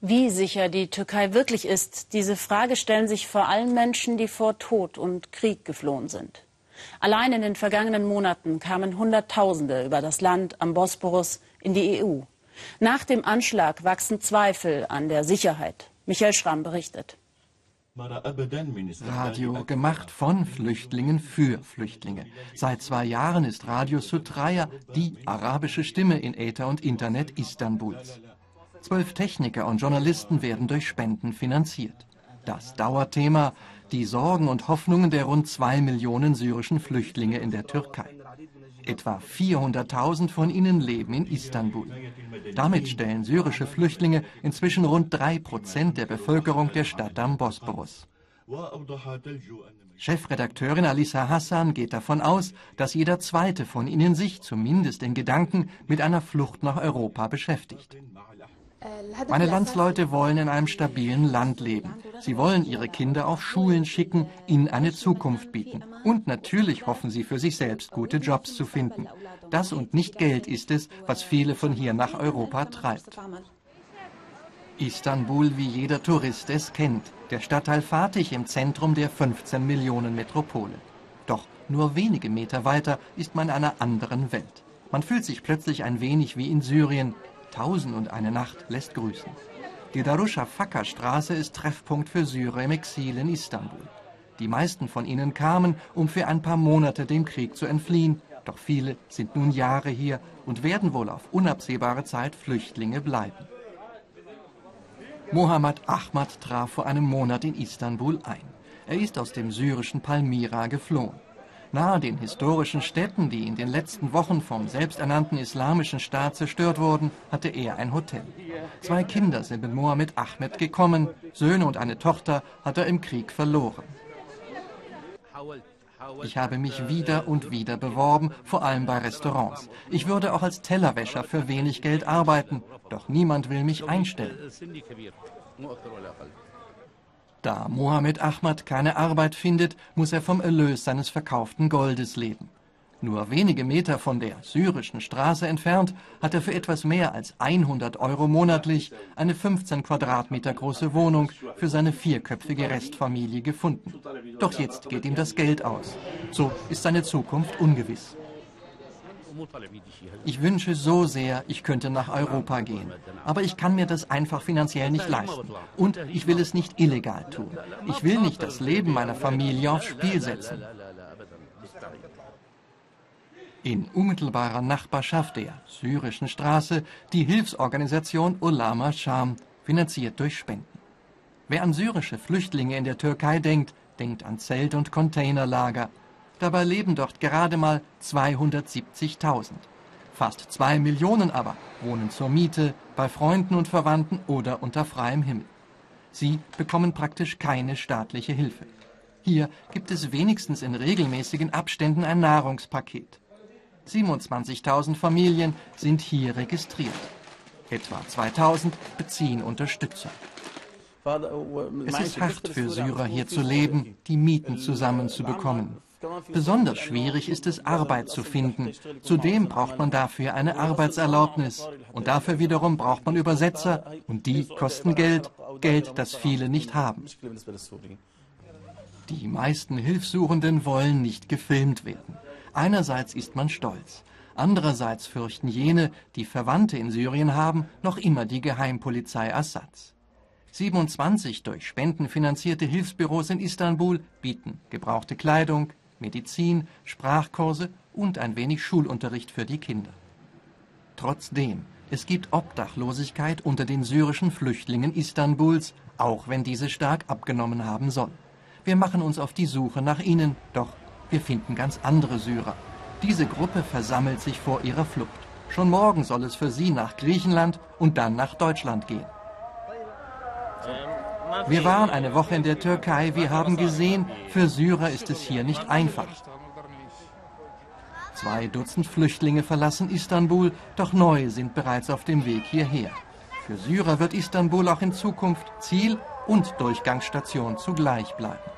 Wie sicher die Türkei wirklich ist, diese Frage stellen sich vor allem Menschen, die vor Tod und Krieg geflohen sind. Allein in den vergangenen Monaten kamen Hunderttausende über das Land am Bosporus in die EU. Nach dem Anschlag wachsen Zweifel an der Sicherheit. Michael Schramm berichtet. Radio gemacht von Flüchtlingen für Flüchtlinge. Seit zwei Jahren ist Radio Sutraya die arabische Stimme in Äther und Internet Istanbuls. Zwölf Techniker und Journalisten werden durch Spenden finanziert. Das Dauerthema die Sorgen und Hoffnungen der rund zwei Millionen syrischen Flüchtlinge in der Türkei. Etwa 400.000 von ihnen leben in Istanbul. Damit stellen syrische Flüchtlinge inzwischen rund drei Prozent der Bevölkerung der Stadt am Bosporus. Chefredakteurin Alisa Hassan geht davon aus, dass jeder zweite von ihnen sich zumindest in Gedanken mit einer Flucht nach Europa beschäftigt. Meine Landsleute wollen in einem stabilen Land leben. Sie wollen ihre Kinder auf Schulen schicken, ihnen eine Zukunft bieten. Und natürlich hoffen sie für sich selbst, gute Jobs zu finden. Das und nicht Geld ist es, was viele von hier nach Europa treibt. Istanbul, wie jeder Tourist es kennt. Der Stadtteil Fatih im Zentrum der 15 Millionen Metropole. Doch nur wenige Meter weiter ist man in einer anderen Welt. Man fühlt sich plötzlich ein wenig wie in Syrien, Tausend und eine Nacht lässt grüßen. Die Darusha Fakka Straße ist Treffpunkt für Syrer im Exil in Istanbul. Die meisten von ihnen kamen, um für ein paar Monate dem Krieg zu entfliehen, doch viele sind nun Jahre hier und werden wohl auf unabsehbare Zeit Flüchtlinge bleiben. Mohammed Ahmad traf vor einem Monat in Istanbul ein. Er ist aus dem syrischen Palmyra geflohen. Nahe den historischen Städten, die in den letzten Wochen vom selbsternannten Islamischen Staat zerstört wurden, hatte er ein Hotel. Zwei Kinder sind mit Mohammed Ahmed gekommen, Söhne und eine Tochter hat er im Krieg verloren. Ich habe mich wieder und wieder beworben, vor allem bei Restaurants. Ich würde auch als Tellerwäscher für wenig Geld arbeiten, doch niemand will mich einstellen. Da Mohammed Ahmad keine Arbeit findet, muss er vom Erlös seines verkauften Goldes leben. Nur wenige Meter von der syrischen Straße entfernt hat er für etwas mehr als 100 Euro monatlich eine 15 Quadratmeter große Wohnung für seine vierköpfige Restfamilie gefunden. Doch jetzt geht ihm das Geld aus. So ist seine Zukunft ungewiss. Ich wünsche so sehr, ich könnte nach Europa gehen. Aber ich kann mir das einfach finanziell nicht leisten. Und ich will es nicht illegal tun. Ich will nicht das Leben meiner Familie aufs Spiel setzen. In unmittelbarer Nachbarschaft der syrischen Straße die Hilfsorganisation Ulama Sham, finanziert durch Spenden. Wer an syrische Flüchtlinge in der Türkei denkt, denkt an Zelt- und Containerlager. Dabei leben dort gerade mal 270.000. Fast zwei Millionen aber wohnen zur Miete, bei Freunden und Verwandten oder unter freiem Himmel. Sie bekommen praktisch keine staatliche Hilfe. Hier gibt es wenigstens in regelmäßigen Abständen ein Nahrungspaket. 27.000 Familien sind hier registriert. Etwa 2.000 beziehen Unterstützung. Es ist hart für Syrer hier zu leben, die Mieten zusammenzubekommen. Besonders schwierig ist es, Arbeit zu finden. Zudem braucht man dafür eine Arbeitserlaubnis. Und dafür wiederum braucht man Übersetzer. Und die kosten Geld, Geld, das viele nicht haben. Die meisten Hilfssuchenden wollen nicht gefilmt werden. Einerseits ist man stolz. Andererseits fürchten jene, die Verwandte in Syrien haben, noch immer die Geheimpolizei Assads. 27 durch Spenden finanzierte Hilfsbüros in Istanbul bieten gebrauchte Kleidung, Medizin, Sprachkurse und ein wenig Schulunterricht für die Kinder. Trotzdem, es gibt Obdachlosigkeit unter den syrischen Flüchtlingen Istanbuls, auch wenn diese stark abgenommen haben soll. Wir machen uns auf die Suche nach ihnen, doch wir finden ganz andere Syrer. Diese Gruppe versammelt sich vor ihrer Flucht. Schon morgen soll es für sie nach Griechenland und dann nach Deutschland gehen. Wir waren eine Woche in der Türkei. Wir haben gesehen, für Syrer ist es hier nicht einfach. Zwei Dutzend Flüchtlinge verlassen Istanbul, doch neue sind bereits auf dem Weg hierher. Für Syrer wird Istanbul auch in Zukunft Ziel und Durchgangsstation zugleich bleiben.